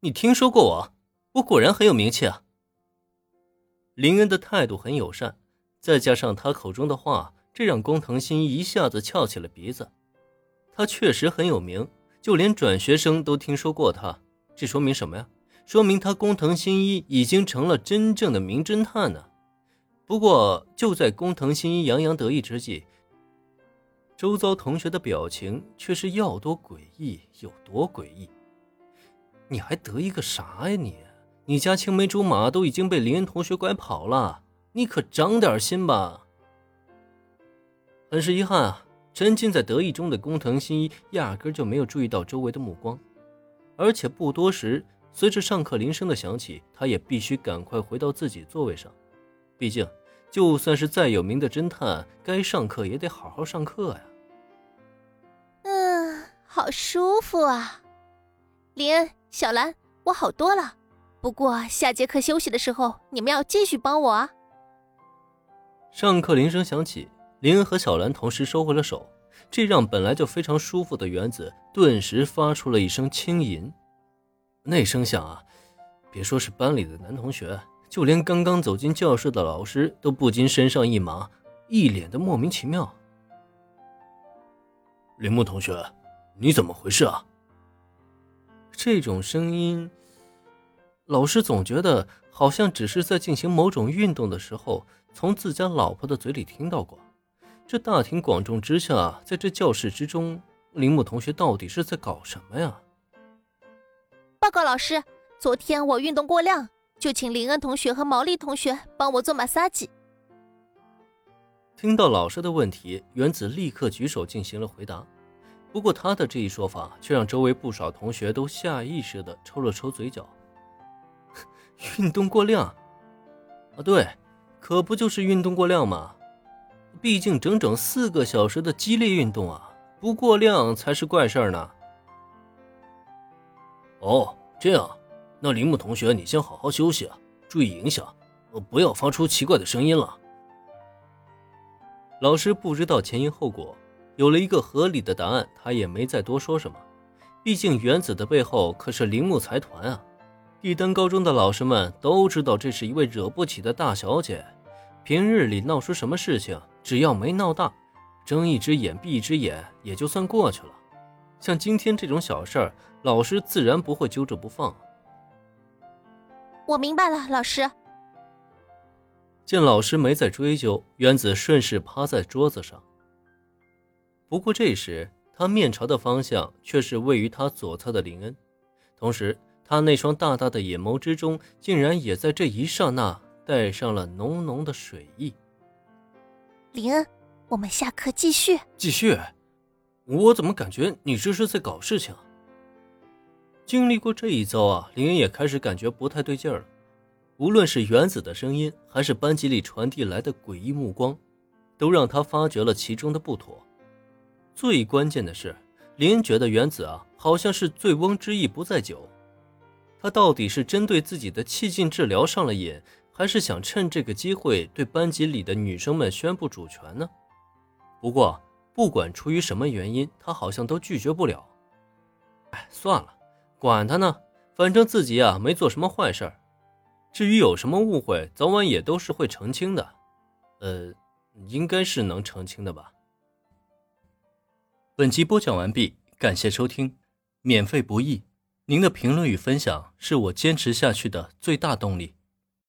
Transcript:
你听说过我？我果然很有名气啊。”林恩的态度很友善，再加上他口中的话，这让工藤新一一下子翘起了鼻子。他确实很有名，就连转学生都听说过他。这说明什么呀？说明他工藤新一已经成了真正的名侦探呢。不过，就在工藤新一洋洋得意之际，周遭同学的表情却是要多诡异有多诡异。你还得意个啥呀你？你家青梅竹马都已经被林恩同学拐跑了，你可长点心吧！很是遗憾啊，沉浸在得意中的工藤新一压根就没有注意到周围的目光，而且不多时，随着上课铃声的响起，他也必须赶快回到自己座位上。毕竟，就算是再有名的侦探，该上课也得好好上课呀。嗯，好舒服啊，林恩、小兰，我好多了。不过下节课休息的时候，你们要继续帮我啊！上课铃声响起，林恩和小兰同时收回了手，这让本来就非常舒服的原子顿时发出了一声轻吟。那声响啊，别说是班里的男同学，就连刚刚走进教室的老师都不禁身上一麻，一脸的莫名其妙。铃木同学，你怎么回事啊？这种声音。老师总觉得好像只是在进行某种运动的时候，从自家老婆的嘴里听到过。这大庭广众之下，在这教室之中，铃木同学到底是在搞什么呀？报告老师，昨天我运动过量，就请林恩同学和毛利同学帮我做马杀鸡。听到老师的问题，原子立刻举手进行了回答。不过他的这一说法，却让周围不少同学都下意识地抽了抽嘴角。运动过量，啊，对，可不就是运动过量吗？毕竟整整四个小时的激烈运动啊，不过量才是怪事儿呢。哦，这样，那铃木同学，你先好好休息啊，注意影响，不要发出奇怪的声音了。老师不知道前因后果，有了一个合理的答案，他也没再多说什么。毕竟原子的背后可是铃木财团啊。帝丹高中的老师们都知道，这是一位惹不起的大小姐。平日里闹出什么事情，只要没闹大，睁一只眼闭一只眼也就算过去了。像今天这种小事儿，老师自然不会揪着不放。我明白了，老师。见老师没再追究，原子顺势趴在桌子上。不过这时，他面朝的方向却是位于他左侧的林恩，同时。他那双大大的眼眸之中，竟然也在这一刹那带上了浓浓的水意。林恩，我们下课继续。继续？我怎么感觉你这是在搞事情？经历过这一遭啊，林恩也开始感觉不太对劲儿了。无论是原子的声音，还是班级里传递来的诡异目光，都让他发觉了其中的不妥。最关键的是，林觉得原子啊，好像是醉翁之意不在酒。他到底是针对自己的气劲治疗上了瘾，还是想趁这个机会对班级里的女生们宣布主权呢？不过，不管出于什么原因，他好像都拒绝不了。哎，算了，管他呢，反正自己啊没做什么坏事。至于有什么误会，早晚也都是会澄清的。呃，应该是能澄清的吧。本集播讲完毕，感谢收听，免费不易。您的评论与分享是我坚持下去的最大动力。